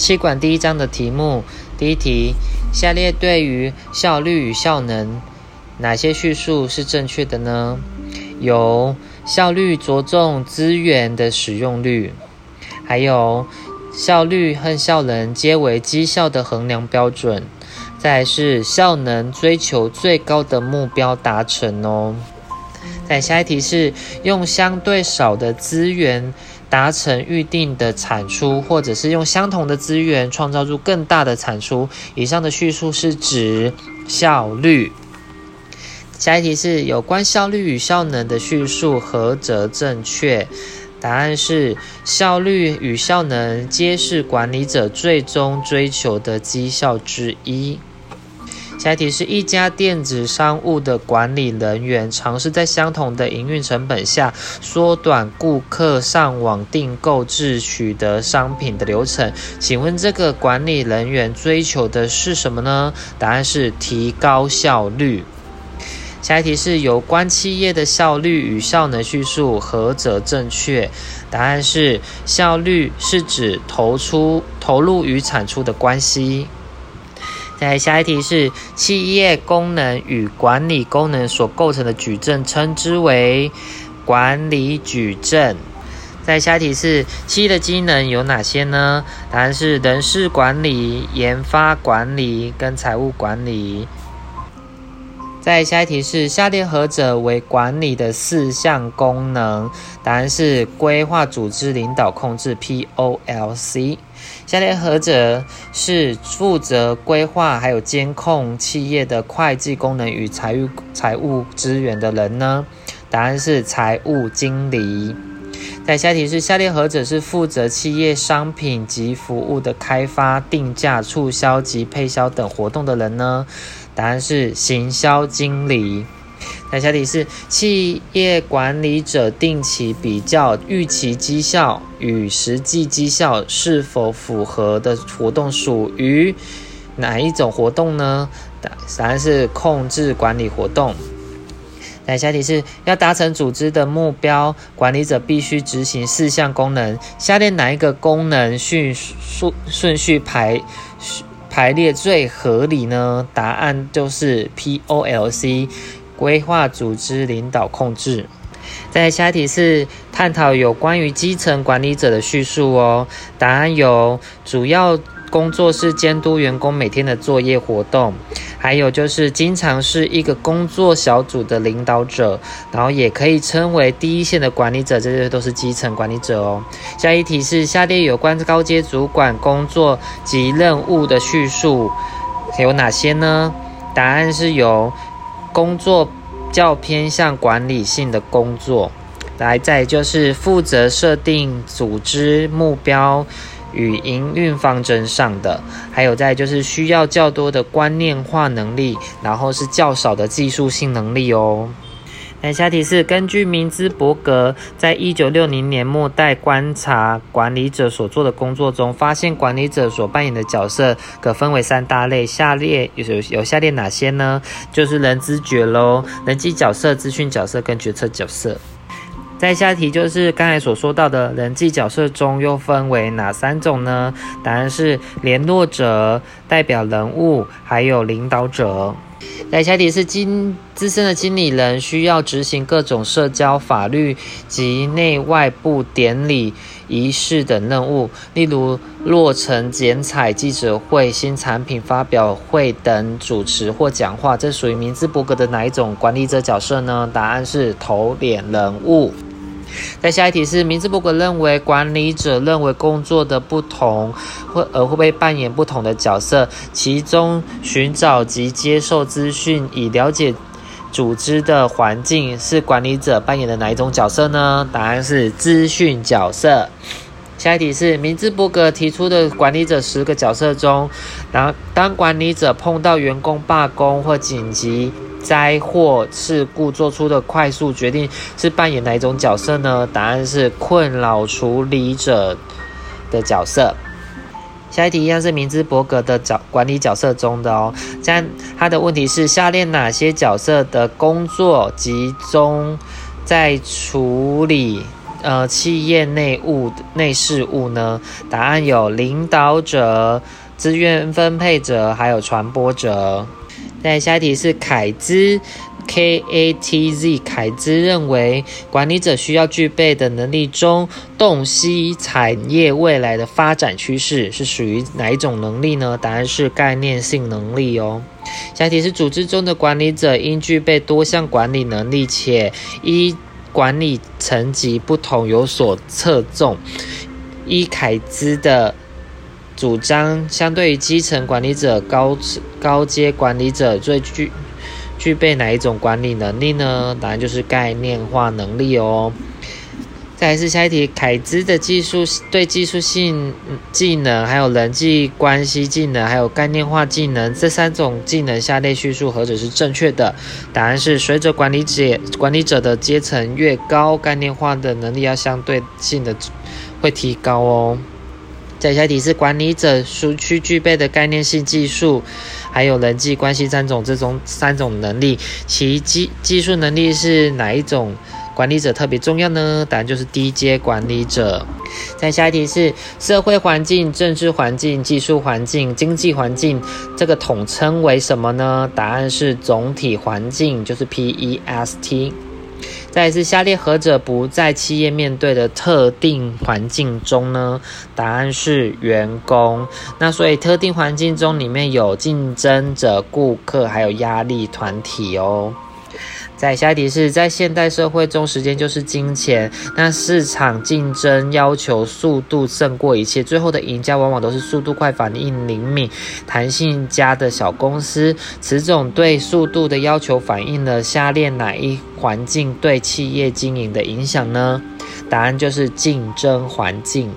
气管第一章的题目，第一题：下列对于效率与效能，哪些叙述是正确的呢？有效率着重资源的使用率，还有效率和效能皆为绩效的衡量标准。再是效能追求最高的目标达成哦。再下一题是用相对少的资源达成预定的产出，或者是用相同的资源创造出更大的产出。以上的叙述是指效率。下一题是有关效率与效能的叙述，何则正确？答案是效率与效能皆是管理者最终追求的绩效之一。下一题是一家电子商务的管理人员尝试在相同的营运成本下缩短顾客上网订购至取得商品的流程。请问这个管理人员追求的是什么呢？答案是提高效率。下一题是有关企业的效率与效能叙述，何者正确？答案是效率是指投出投入与产出的关系。在下一题是企业功能与管理功能所构成的矩阵，称之为管理矩阵。在下一题是企业的机能有哪些呢？答案是人事管理、研发管理跟财务管理。在下一题是下列何者为管理的四项功能？答案是规划、组织、领导、控制 （POLC）。下列何者是负责规划还有监控企业的会计功能与财务财务资源的人呢？答案是财务经理。再下题是下列何者是负责企业商品及服务的开发、定价、促销及配销等活动的人呢？答案是行销经理。那下题是企业管理者定期比较预期绩效与实际绩效是否符合的活动属于哪一种活动呢？答答案是控制管理活动。那下题是要达成组织的目标，管理者必须执行四项功能，下列哪一个功能迅速顺序排？排列最合理呢？答案就是 P O L C，规划、组织、领导、控制。在下一题是探讨有关于基层管理者的叙述哦。答案有主要。工作是监督员工每天的作业活动，还有就是经常是一个工作小组的领导者，然后也可以称为第一线的管理者，这些都是基层管理者哦。下一题是下列有关高阶主管工作及任务的叙述有哪些呢？答案是有工作较偏向管理性的工作，来再就是负责设定组织目标。与营运方针上的，还有再就是需要较多的观念化能力，然后是较少的技术性能力哦。那下题是根据明兹伯格在一九六零年末代观察管理者所做的工作中，发现管理者所扮演的角色可分为三大类，下列有有下列哪些呢？就是人资觉喽，人际角色、资讯角色跟决策角色。再下题就是刚才所说到的人际角色中又分为哪三种呢？答案是联络者、代表人物，还有领导者。来下题是经资深的经理人需要执行各种社交、法律及内外部典礼仪式等任务，例如落成剪彩、记者会、新产品发表会等主持或讲话，这属于明兹伯格的哪一种管理者角色呢？答案是头脸人物。在下一题是，明治伯格认为管理者认为工作的不同会而会被扮演不同的角色，其中寻找及接受资讯以了解组织的环境是管理者扮演的哪一种角色呢？答案是资讯角色。下一题是，明治伯格提出的管理者十个角色中，然后当管理者碰到员工罢工或紧急。灾祸事故做出的快速决定是扮演哪一种角色呢？答案是困扰处理者的角色。下一题一样是明兹伯格的角管理角色中的哦。这样他的问题是：下列哪些角色的工作集中在处理呃企业内务内事务呢？答案有领导者、资源分配者，还有传播者。在下一题是凯兹。K A T Z 凯兹认为，管理者需要具备的能力中，洞悉产业未来的发展趋势是属于哪一种能力呢？答案是概念性能力哦。下一题是组织中的管理者应具备多项管理能力，且依管理层级不同有所侧重。依凯兹的主张，相对于基层管理者，高高阶管理者最具。具备哪一种管理能力呢？答案就是概念化能力哦。再来是下一题，凯兹的技术对技术性技能、还有人际关系技能、还有概念化技能这三种技能，下列叙述何者是正确的？答案是随着管理者管理者的阶层越高，概念化的能力要相对性的会提高哦。再下题是管理者需需具备的概念性技术，还有人际关系三种这种三种能力，其技技术能力是哪一种管理者特别重要呢？答案就是低阶管理者。再下一题是社会环境、政治环境、技术环境、经济环境，这个统称为什么呢？答案是总体环境，就是 PEST。再是下列何者不在企业面对的特定环境中呢？答案是员工。那所以特定环境中里面有竞争者、顾客，还有压力团体哦。在下一题是在现代社会中，时间就是金钱。那市场竞争要求速度胜过一切，最后的赢家往往都是速度快、反应灵敏、弹性佳的小公司。此种对速度的要求反映了下列哪一环境对企业经营的影响呢？答案就是竞争环境。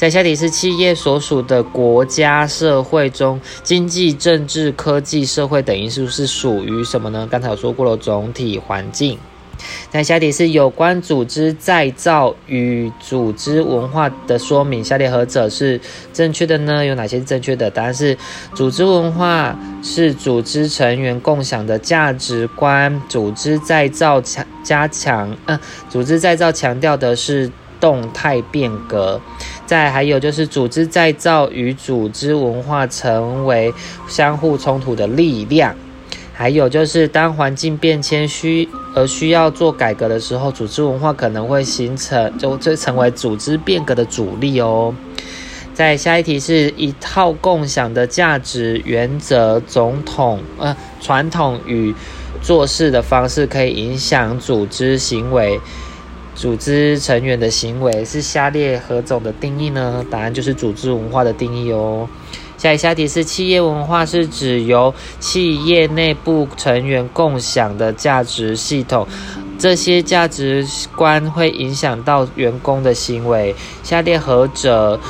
在下题是企业所属的国家社会中，经济、政治、科技、社会等因素是属于什么呢？刚才有说过了，总体环境。在下题是有关组织再造与组织文化的说明，下列何者是正确的呢？有哪些是正确的？答案是组织文化是组织成员共享的价值观，组织再造强加强，呃，组织再造强调的是。动态变革，再还有就是组织再造与组织文化成为相互冲突的力量，还有就是当环境变迁需而需要做改革的时候，组织文化可能会形成就就成为组织变革的主力哦。在下一题是一套共享的价值原则，总统呃传统与做事的方式可以影响组织行为。组织成员的行为是下列何种的定义呢？答案就是组织文化的定义哦。下一下题是企业文化是指由企业内部成员共享的价值系统，这些价值观会影响到员工的行为。下列何者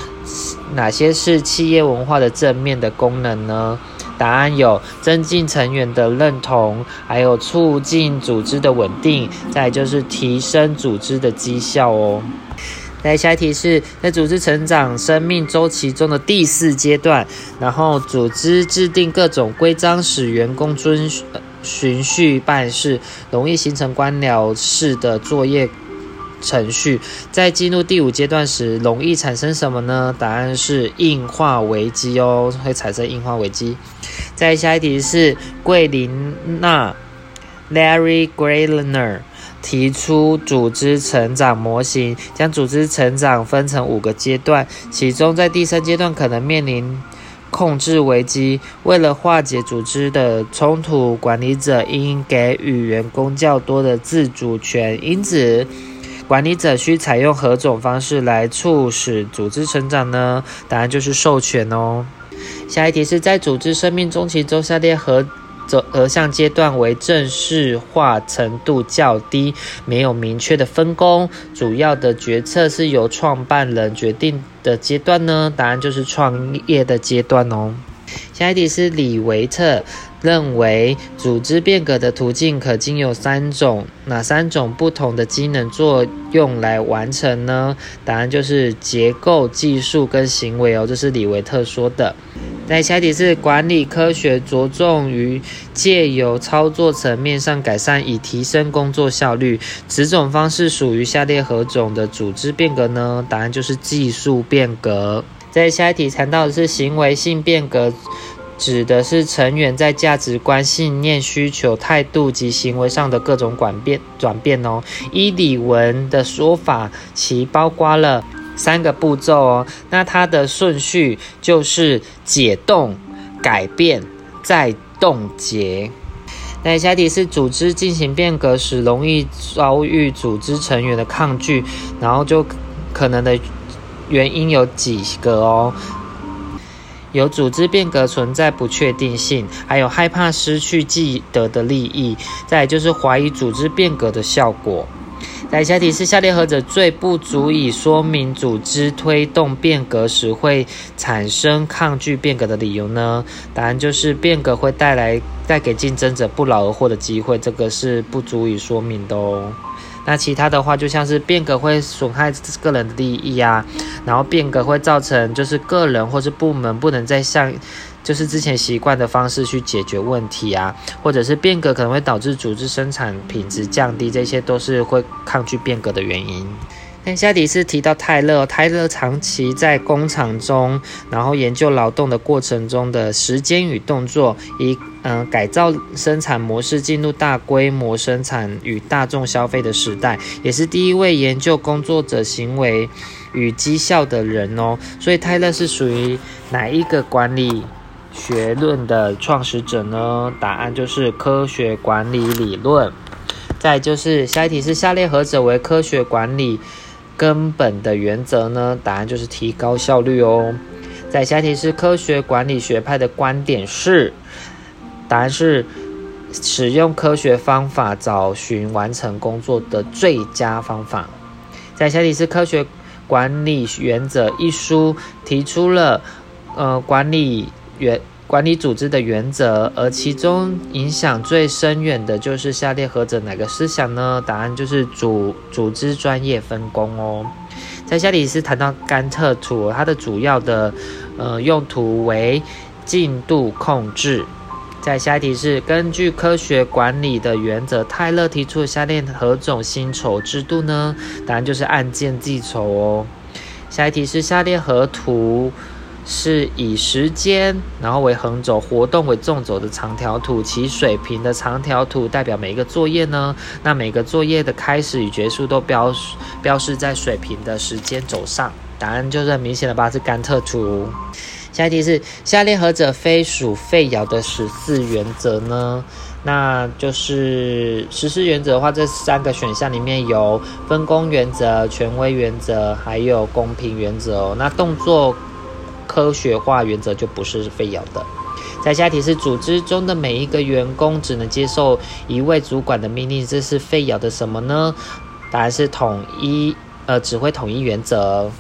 哪些是企业文化的正面的功能呢？答案有增进成员的认同，还有促进组织的稳定，再就是提升组织的绩效哦。来，下一题是在组织成长生命周期中的第四阶段，然后组织制定各种规章，使员工遵循序办事，容易形成官僚式的作业。程序在进入第五阶段时，容易产生什么呢？答案是硬化危机哦，会产生硬化危机。再下一题是桂林娜 （Larry Greiner） 提出组织成长模型，将组织成长分成五个阶段，其中在第三阶段可能面临控制危机。为了化解组织的冲突，管理者应给予员工较多的自主权。因此。管理者需采用何种方式来促使组织成长呢？答案就是授权哦。下一题是在组织生命中期中，下列何则何项阶段为正式化程度较低、没有明确的分工、主要的决策是由创办人决定的阶段呢？答案就是创业的阶段哦。下一题是李维特。认为组织变革的途径可经有三种，哪三种不同的机能作用来完成呢？答案就是结构、技术跟行为哦，这是李维特说的。在下一题是管理科学着重于借由操作层面上改善，以提升工作效率。此种方式属于下列何种的组织变革呢？答案就是技术变革。在下一题谈到的是行为性变革，指的是成员在价值观、信念、需求、态度及行为上的各种转变转变哦。伊里文的说法，其包括了。三个步骤哦，那它的顺序就是解冻、改变、再冻结。那下题是组织进行变革时，容易遭遇组织成员的抗拒，然后就可能的原因有几个哦，有组织变革存在不确定性，还有害怕失去既得的利益，再就是怀疑组织变革的效果。在下题是下列何者最不足以说明组织推动变革时会产生抗拒变革的理由呢？答案就是变革会带来带给竞争者不劳而获的机会，这个是不足以说明的哦。那其他的话，就像是变革会损害个人的利益啊，然后变革会造成就是个人或是部门不能再像。就是之前习惯的方式去解决问题啊，或者是变革可能会导致组织生产品质降低，这些都是会抗拒变革的原因。那下题是提到泰勒，泰勒长期在工厂中，然后研究劳动的过程中的时间与动作，以嗯改造生产模式进入大规模生产与大众消费的时代，也是第一位研究工作者行为与绩效的人哦。所以泰勒是属于哪一个管理？学论的创始者呢？答案就是科学管理理论。再就是下一题是下列何者为科学管理根本的原则呢？答案就是提高效率哦。在下一题是科学管理学派的观点是，答案是使用科学方法找寻完成工作的最佳方法。在下一题是科学管理原则一书提出了呃管理。原管理组织的原则，而其中影响最深远的就是下列何者哪个思想呢？答案就是组组织专业分工哦。在下里是谈到甘特图，它的主要的呃用途为进度控制。在下一题是根据科学管理的原则，泰勒提出下列何种薪酬制度呢？答案就是按件计酬哦。下一题是下列何图？是以时间，然后为横轴，活动为纵轴的长条图，其水平的长条图代表每一个作业呢？那每个作业的开始与结束都标标示在水平的时间轴上。答案就是很明显的吧？是甘特图。下一题是下列何者非属费尧的十四原则呢？那就是十四原则的话，这三个选项里面有分工原则、权威原则，还有公平原则哦。那动作。科学化原则就不是非要的。在下题是组织中的每一个员工只能接受一位主管的命令，这是费尧的什么呢？答案是统一，呃，指挥统一原则。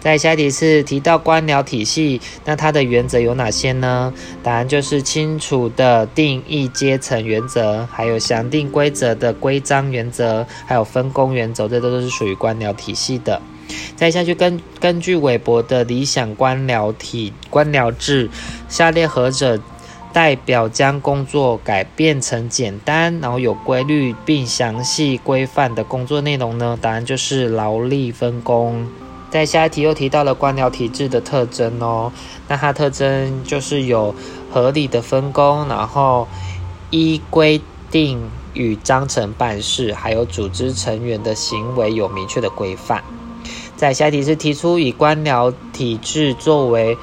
在下题是提到官僚体系，那它的原则有哪些呢？答案就是清楚的定义阶层原则，还有详定规则的规章原则，还有分工原则，这都是属于官僚体系的。再下去根根据韦伯的理想官僚体官僚制，下列何者代表将工作改变成简单，然后有规律并详细规范的工作内容呢？答案就是劳力分工。在下一题又提到了官僚体制的特征哦，那它特征就是有合理的分工，然后依规定与章程办事，还有组织成员的行为有明确的规范。在下题是提出以官僚体制作为，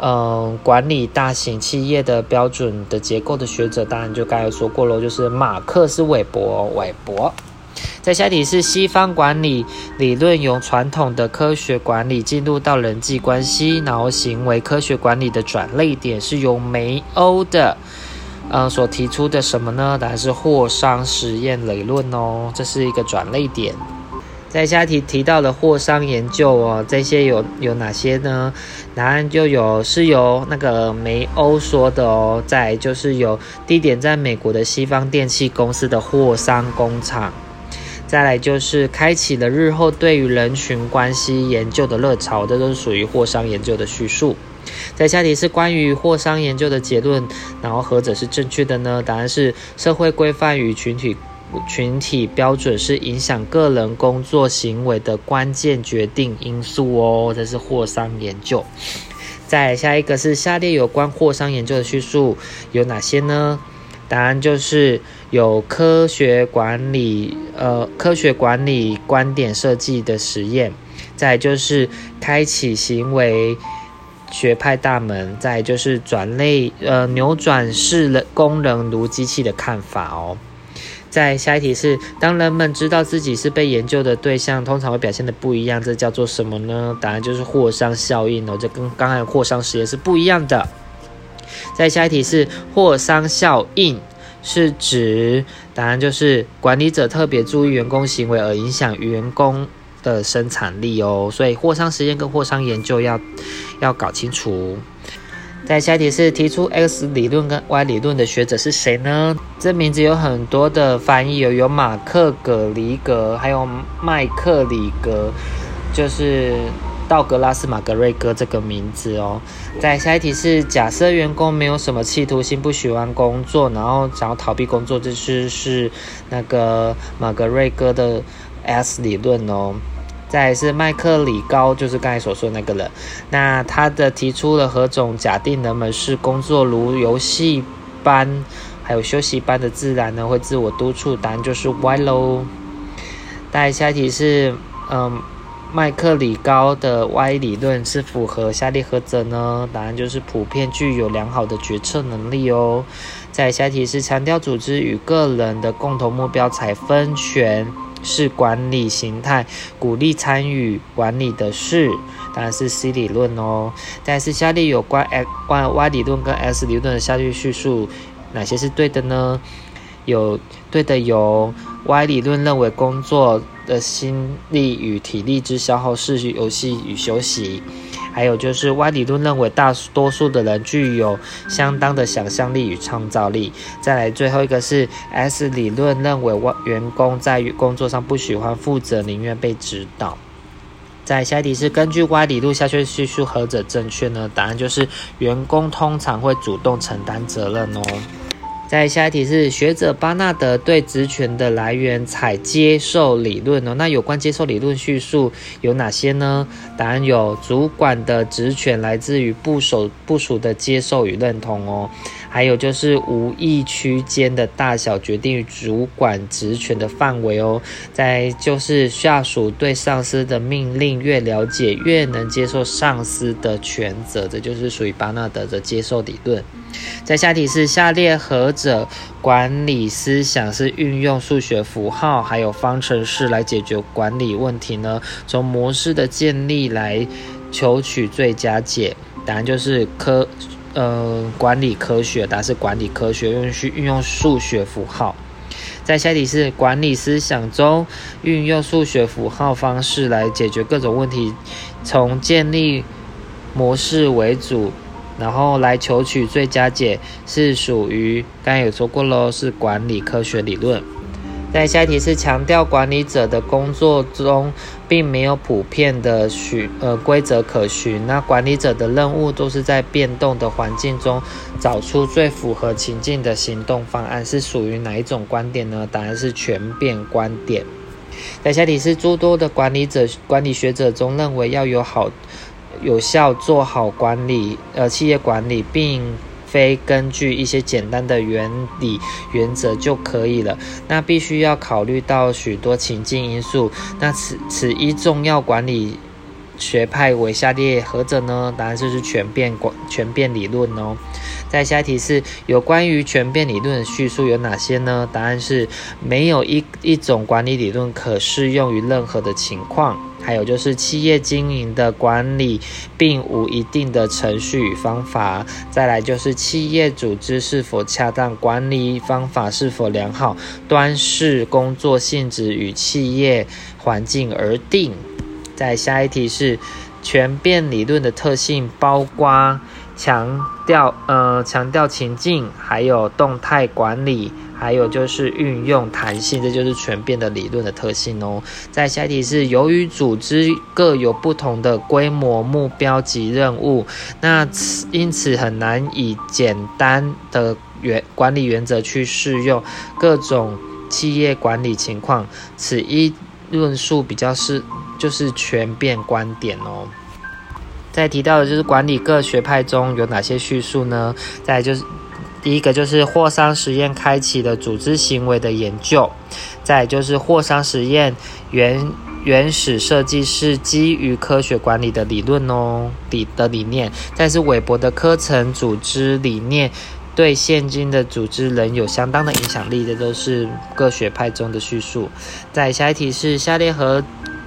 嗯，管理大型企业的标准的结构的学者，当然就刚才说过了，就是马克思韦伯。韦伯。在下题是西方管理理论由传统的科学管理进入到人际关系，然后行为科学管理的转类点是由梅欧的，嗯，所提出的什么呢？答案是霍桑实验理论哦，这是一个转类点。在下题提到的货商研究哦，这些有有哪些呢？答案就有是由那个梅欧说的哦。再就是有地点在美国的西方电器公司的货商工厂。再来就是开启了日后对于人群关系研究的热潮，这都是属于货商研究的叙述。在下题是关于霍桑研究的结论，然后何者是正确的呢？答案是社会规范与群体群体标准是影响个人工作行为的关键决定因素哦。这是霍桑研究。再下一个是下列有关霍桑研究的叙述有哪些呢？答案就是有科学管理呃科学管理观点设计的实验，再就是开启行为学派大门，再就是转类呃扭转式人工人如机器的看法哦。在下一题是，当人们知道自己是被研究的对象，通常会表现的不一样，这叫做什么呢？答案就是霍桑效应哦，这跟刚才霍桑实验是不一样的。在下一题是霍桑效应，是指答案就是管理者特别注意员工行为而影响员工的生产力哦，所以霍桑实验跟霍桑研究要要搞清楚。在下一题是提出 X 理论跟 Y 理论的学者是谁呢？这名字有很多的翻译，有有马克·葛里格，还有麦克里格，就是道格拉斯·马格瑞格这个名字哦。在下一题是假设员工没有什么企图心，不喜欢工作，然后想要逃避工作，这是是那个马格瑞格的 S 理论哦。再是麦克里高，就是刚才所说的那个人。那他的提出了何种假定人们是工作如游戏般，还有休息般的自然呢？会自我督促？答案就是 Y 喽。再下一题是，嗯，麦克里高的 Y 理论是符合下列何者呢？答案就是普遍具有良好的决策能力哦。再下一题是强调组织与个人的共同目标才分权。是管理形态，鼓励参与管理的事，当然是 C 理论哦。但是下列有关 X、Y 理论跟 S 理论的下列叙述，哪些是对的呢？有对的有 Y 理论认为工作的心力与体力之消耗是游戏与休息。还有就是 Y 理论认为大多数的人具有相当的想象力与创造力。再来最后一个是 S 理论认为员工在工作上不喜欢负责，宁愿被指导。在下一题是根据 Y 理论下去叙述何者正确呢？答案就是员工通常会主动承担责任哦。在下一题是学者巴纳德对职权的来源采接受理论哦。那有关接受理论叙述有哪些呢？答案有主管的职权来自于部属部属的接受与认同哦。还有就是无意区间的大小决定于主管职权的范围哦。再就是下属对上司的命令越了解，越能接受上司的权责，这就是属于巴纳德的接受理论。在下题是下列何者管理思想是运用数学符号还有方程式来解决管理问题呢？从模式的建立来求取最佳解，答案就是科呃管理科学，答案是管理科学用去运用数学符号。在下题是管理思想中运用数学符号方式来解决各种问题，从建立模式为主。然后来求取最佳解是属于刚才有说过喽，是管理科学理论。在下一题是强调管理者的工作中并没有普遍的许呃规则可循，那管理者的任务都是在变动的环境中找出最符合情境的行动方案，是属于哪一种观点呢？答案是全变观点。在下题是诸多的管理者管理学者中认为要有好。有效做好管理，呃，企业管理，并非根据一些简单的原理原则就可以了。那必须要考虑到许多情境因素。那此此一重要管理学派为下列何者呢？答案就是全变管全变理论哦。在下一题是有关于全变理论的叙述有哪些呢？答案是没有一一种管理理论可适用于任何的情况。还有就是企业经营的管理并无一定的程序与方法。再来就是企业组织是否恰当，管理方法是否良好，端视工作性质与企业环境而定。在下一题是全变理论的特性，包括强调呃强调情境，还有动态管理。还有就是运用弹性，这就是全变的理论的特性哦。在下一题是，由于组织各有不同的规模、目标及任务，那因此很难以简单的原管理原则去适用各种企业管理情况。此一论述比较是就是全变观点哦。再提到的就是管理各学派中有哪些叙述呢？再就是。第一个就是霍桑实验开启的组织行为的研究，再就是霍桑实验原原始设计是基于科学管理的理论哦，理的理念。但是韦伯的科层组织理念对现今的组织仍有相当的影响力，这都是各学派中的叙述。再下一题是下列和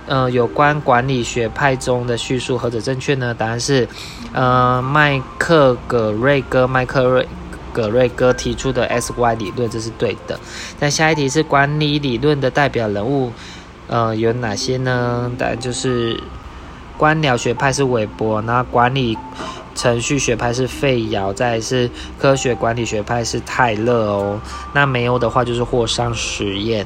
呃有关管理学派中的叙述何者正确呢？答案是呃麦克葛瑞戈麦克瑞。葛瑞哥提出的 S Y 理论，这是对的。那下一题是管理理论的代表人物，呃，有哪些呢？答案就是官僚学派是韦伯，那管理程序学派是费尧，再是科学管理学派是泰勒哦。那没有的话就是霍桑实验。